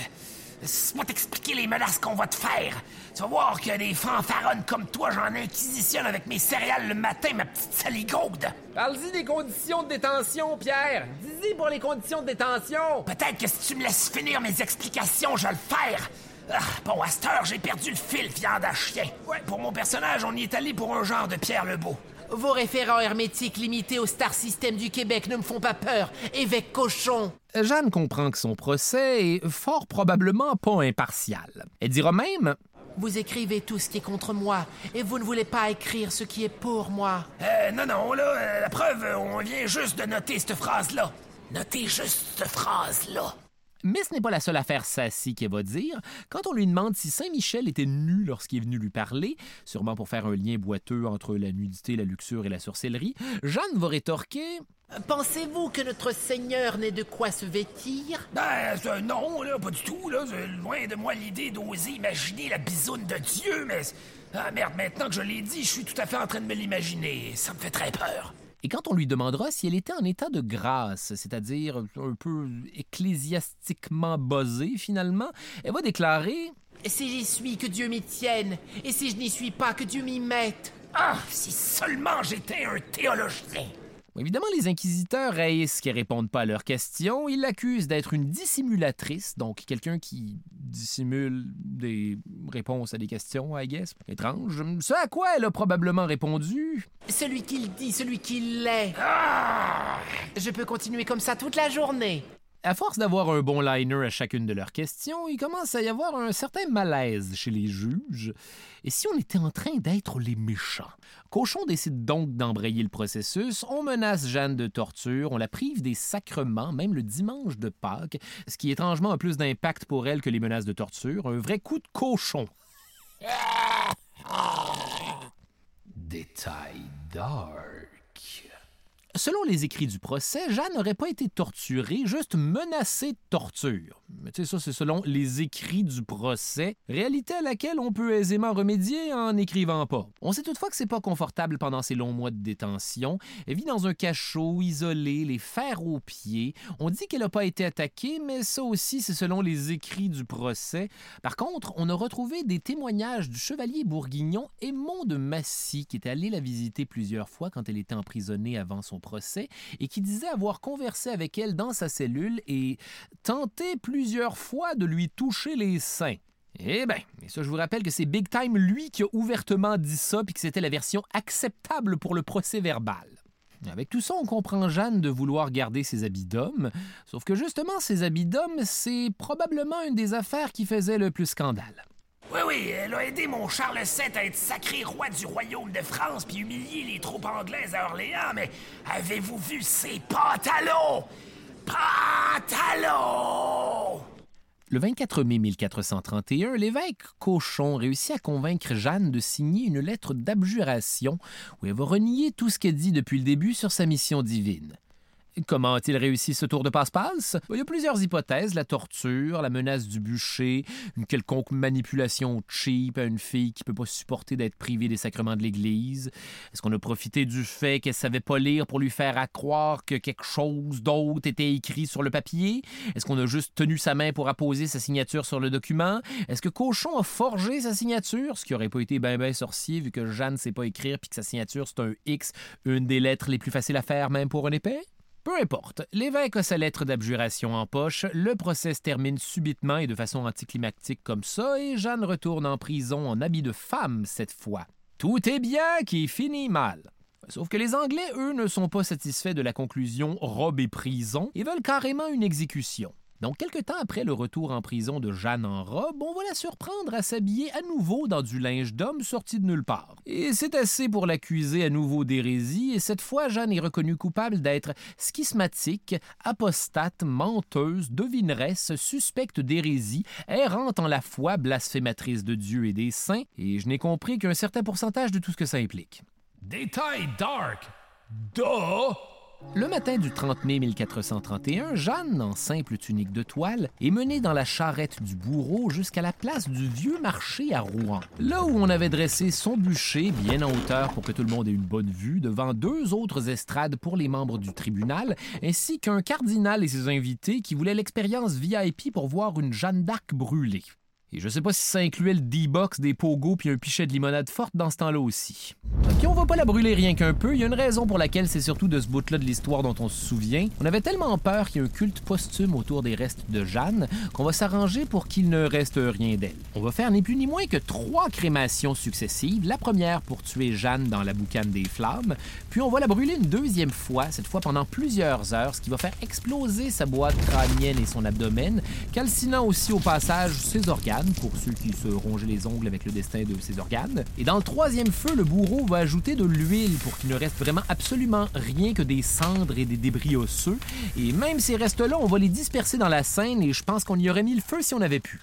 Laisse-moi t'expliquer les menaces qu'on va te faire. Tu vas voir que des fanfaronnes comme toi, j'en inquisitionne avec mes céréales le matin, ma petite saligaude. Parle-y des conditions de détention, Pierre. Dis-y pour les conditions de détention. Peut-être que si tu me laisses finir mes explications, je vais le faire. Ah, bon, à cette heure, j'ai perdu le fil, viande à chien. Ouais, pour mon personnage, on y est allé pour un genre de Pierre Lebeau. Vos référents hermétiques limités au Star System du Québec ne me font pas peur, évêque cochon. Jeanne comprend que son procès est fort probablement pas impartial. Elle dira même Vous écrivez tout ce qui est contre moi, et vous ne voulez pas écrire ce qui est pour moi. Euh, non, non, là, euh, la preuve, on vient juste de noter cette phrase-là. Notez juste cette phrase-là. Mais ce n'est pas la seule affaire sassy qu'elle va dire. Quand on lui demande si Saint-Michel était nu lorsqu'il est venu lui parler, sûrement pour faire un lien boiteux entre la nudité, la luxure et la sorcellerie, Jeanne va rétorquer Pensez-vous que notre Seigneur n'ait de quoi se vêtir? Ben, euh, non, là, pas du tout, là. C'est loin de moi l'idée d'oser imaginer la bisoune de Dieu, mais... Ah merde, maintenant que je l'ai dit, je suis tout à fait en train de me l'imaginer. Ça me fait très peur. Et quand on lui demandera si elle était en état de grâce, c'est-à-dire un peu ecclésiastiquement buzzée finalement, elle va déclarer Si j'y suis, que Dieu m'y tienne, et si je n'y suis pas, que Dieu m'y mette. Ah, si seulement j'étais un théologien. Évidemment, les inquisiteurs haïssent qu'ils répondent pas à leurs questions. Ils l'accusent d'être une dissimulatrice, donc quelqu'un qui dissimule des réponses à des questions, I guess. Étrange. Ce à quoi elle a probablement répondu. Celui qui le dit, celui qui l'est. Ah! Je peux continuer comme ça toute la journée. À force d'avoir un bon liner à chacune de leurs questions, il commence à y avoir un certain malaise chez les juges. Et si on était en train d'être les méchants? Cochon décide donc d'embrayer le processus, on menace Jeanne de torture, on la prive des sacrements, même le dimanche de Pâques, ce qui étrangement a plus d'impact pour elle que les menaces de torture, un vrai coup de cochon. Détail. Selon les écrits du procès, Jeanne n'aurait pas été torturée, juste menacée de torture. Mais tu sais, ça, c'est selon les écrits du procès, réalité à laquelle on peut aisément remédier en n'écrivant pas. On sait toutefois que c'est pas confortable pendant ces longs mois de détention. Elle vit dans un cachot, isolé, les fers aux pieds. On dit qu'elle n'a pas été attaquée, mais ça aussi, c'est selon les écrits du procès. Par contre, on a retrouvé des témoignages du chevalier bourguignon Aymon de Massy, qui était allé la visiter plusieurs fois quand elle était emprisonnée avant son procès et qui disait avoir conversé avec elle dans sa cellule et tenté plusieurs fois de lui toucher les seins. Eh bien, et ça, je vous rappelle que c'est Big Time, lui, qui a ouvertement dit ça, puis que c'était la version acceptable pour le procès verbal. Avec tout ça, on comprend Jeanne de vouloir garder ses habits d'homme, sauf que justement, ses habits d'homme, c'est probablement une des affaires qui faisait le plus scandale. Oui, oui, elle a aidé mon Charles VII à être sacré roi du royaume de France puis humilier les troupes anglaises à Orléans, mais avez-vous vu ses pantalons? Pantalons! Le 24 mai 1431, l'évêque Cochon réussit à convaincre Jeanne de signer une lettre d'abjuration où elle va renier tout ce qu'elle dit depuis le début sur sa mission divine. Comment a-t-il réussi ce tour de passe-passe? Il y a plusieurs hypothèses. La torture, la menace du bûcher, une quelconque manipulation cheap à une fille qui ne peut pas supporter d'être privée des sacrements de l'Église. Est-ce qu'on a profité du fait qu'elle savait pas lire pour lui faire croire que quelque chose d'autre était écrit sur le papier? Est-ce qu'on a juste tenu sa main pour apposer sa signature sur le document? Est-ce que Cochon a forgé sa signature? Ce qui aurait pas été ben ben sorcier vu que Jeanne ne sait pas écrire puis que sa signature c'est un X, une des lettres les plus faciles à faire même pour un épée? Peu importe, l'évêque a sa lettre d'abjuration en poche, le procès se termine subitement et de façon anticlimactique comme ça, et Jeanne retourne en prison en habit de femme cette fois. Tout est bien qui finit mal. Sauf que les Anglais, eux, ne sont pas satisfaits de la conclusion robe et prison et veulent carrément une exécution. Donc, quelque temps après le retour en prison de Jeanne en robe, on va la surprendre à s'habiller à nouveau dans du linge d'homme sorti de nulle part. Et c'est assez pour l'accuser à nouveau d'hérésie, et cette fois, Jeanne est reconnue coupable d'être schismatique, apostate, menteuse, devineresse, suspecte d'hérésie, errante en la foi, blasphématrice de Dieu et des saints, et je n'ai compris qu'un certain pourcentage de tout ce que ça implique. Détail dark! Le matin du 30 mai 1431, Jeanne, en simple tunique de toile, est menée dans la charrette du bourreau jusqu'à la place du vieux marché à Rouen. Là où on avait dressé son bûcher, bien en hauteur pour que tout le monde ait une bonne vue, devant deux autres estrades pour les membres du tribunal, ainsi qu'un cardinal et ses invités qui voulaient l'expérience VIP pour voir une Jeanne d'Arc brûlée. Et je sais pas si ça incluait le D-box, des pogos puis un pichet de limonade forte dans ce temps-là aussi. Puis on va pas la brûler rien qu'un peu, il y a une raison pour laquelle c'est surtout de ce bout-là de l'histoire dont on se souvient. On avait tellement peur qu'il y ait un culte posthume autour des restes de Jeanne qu'on va s'arranger pour qu'il ne reste rien d'elle. On va faire ni plus ni moins que trois crémations successives. La première pour tuer Jeanne dans la boucane des flammes, puis on va la brûler une deuxième fois, cette fois pendant plusieurs heures, ce qui va faire exploser sa boîte crânienne et son abdomen, calcinant aussi au passage ses organes pour ceux qui se rongeaient les ongles avec le destin de ses organes. Et dans le troisième feu, le bourreau va ajouter de l'huile pour qu'il ne reste vraiment absolument rien que des cendres et des débris osseux. Et même ces restes-là, on va les disperser dans la Seine et je pense qu'on y aurait mis le feu si on avait pu.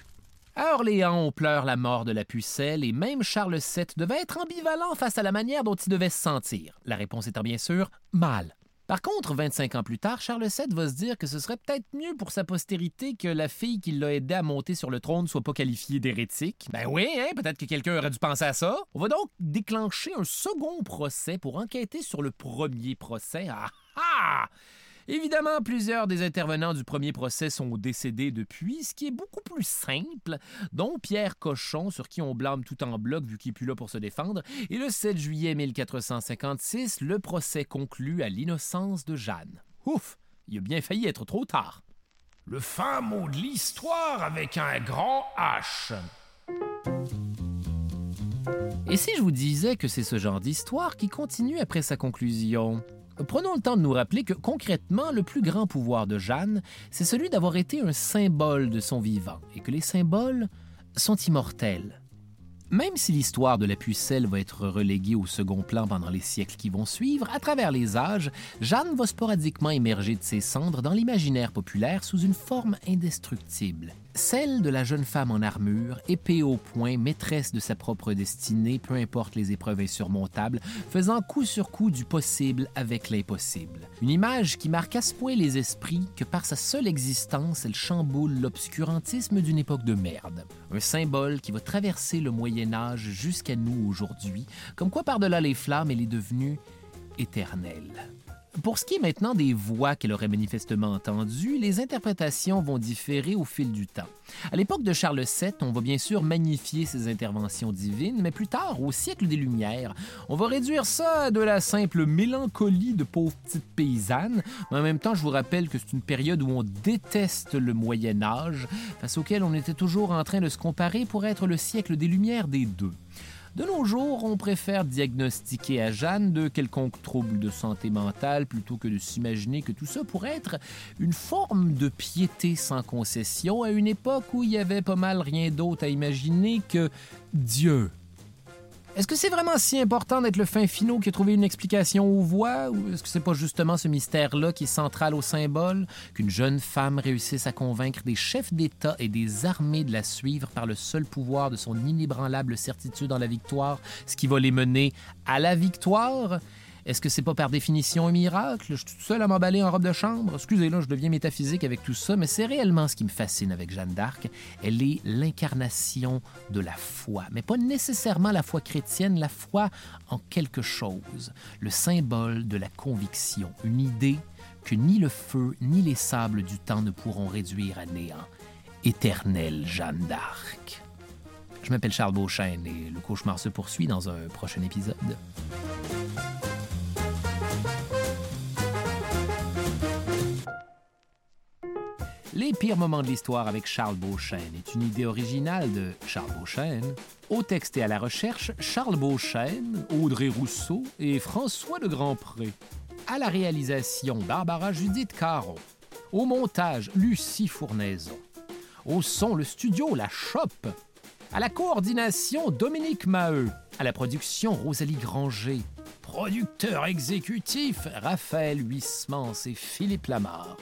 À Orléans, on pleure la mort de la pucelle et même Charles VII devait être ambivalent face à la manière dont il devait se sentir. La réponse étant bien sûr mal. Par contre, 25 ans plus tard, Charles VII va se dire que ce serait peut-être mieux pour sa postérité que la fille qui l'a aidé à monter sur le trône soit pas qualifiée d'hérétique. Ben oui, hein, peut-être que quelqu'un aurait dû penser à ça. On va donc déclencher un second procès pour enquêter sur le premier procès. Ah ah! Évidemment, plusieurs des intervenants du premier procès sont décédés depuis, ce qui est beaucoup plus simple, dont Pierre Cochon, sur qui on blâme tout en bloc vu qu'il n'est plus là pour se défendre, et le 7 juillet 1456, le procès conclut à l'innocence de Jeanne. Ouf, il a bien failli être trop tard. Le fin mot de l'histoire avec un grand H. Et si je vous disais que c'est ce genre d'histoire qui continue après sa conclusion? Prenons le temps de nous rappeler que concrètement, le plus grand pouvoir de Jeanne, c'est celui d'avoir été un symbole de son vivant, et que les symboles sont immortels. Même si l'histoire de la pucelle va être reléguée au second plan pendant les siècles qui vont suivre, à travers les âges, Jeanne va sporadiquement émerger de ses cendres dans l'imaginaire populaire sous une forme indestructible celle de la jeune femme en armure, épée au poing, maîtresse de sa propre destinée, peu importe les épreuves insurmontables, faisant coup sur coup du possible avec l'impossible. Une image qui marque à ce point les esprits que par sa seule existence, elle chamboule l'obscurantisme d'une époque de merde. Un symbole qui va traverser le Moyen Âge jusqu'à nous aujourd'hui, comme quoi par-delà les flammes, elle est devenue éternelle. Pour ce qui est maintenant des voix qu'elle aurait manifestement entendues, les interprétations vont différer au fil du temps. À l'époque de Charles VII, on va bien sûr magnifier ses interventions divines, mais plus tard, au siècle des Lumières, on va réduire ça à de la simple mélancolie de pauvres petites paysannes. Mais en même temps, je vous rappelle que c'est une période où on déteste le Moyen Âge, face auquel on était toujours en train de se comparer pour être le siècle des Lumières des deux. De nos jours, on préfère diagnostiquer à Jeanne de quelconque trouble de santé mentale plutôt que de s'imaginer que tout ça pourrait être une forme de piété sans concession à une époque où il y avait pas mal rien d'autre à imaginer que Dieu. Est-ce que c'est vraiment si important d'être le fin finot qui a trouvé une explication aux voix, ou est-ce que c'est pas justement ce mystère-là qui est central au symbole, qu'une jeune femme réussisse à convaincre des chefs d'État et des armées de la suivre par le seul pouvoir de son inébranlable certitude en la victoire, ce qui va les mener à la victoire? Est-ce que c'est pas par définition un miracle? Je suis tout seul à m'emballer en robe de chambre? Excusez, là, je deviens métaphysique avec tout ça, mais c'est réellement ce qui me fascine avec Jeanne d'Arc. Elle est l'incarnation de la foi, mais pas nécessairement la foi chrétienne, la foi en quelque chose, le symbole de la conviction, une idée que ni le feu ni les sables du temps ne pourront réduire à néant. Éternelle Jeanne d'Arc. Je m'appelle Charles Beauchesne et le cauchemar se poursuit dans un prochain épisode. Les pires moments de l'histoire avec Charles Beauchesne est une idée originale de Charles Beauchesne. Au texte et à la recherche, Charles Beauchesne, Audrey Rousseau et François de Grandpré. À la réalisation, Barbara Judith Caron. Au montage, Lucie Fournaison. Au son, le studio La Chope. À la coordination, Dominique Maheu. À la production, Rosalie Granger. Producteur exécutif, Raphaël Huismans et Philippe Lamarre.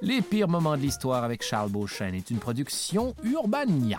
Les pires moments de l'histoire avec Charles Beauchesne est une production Urbania.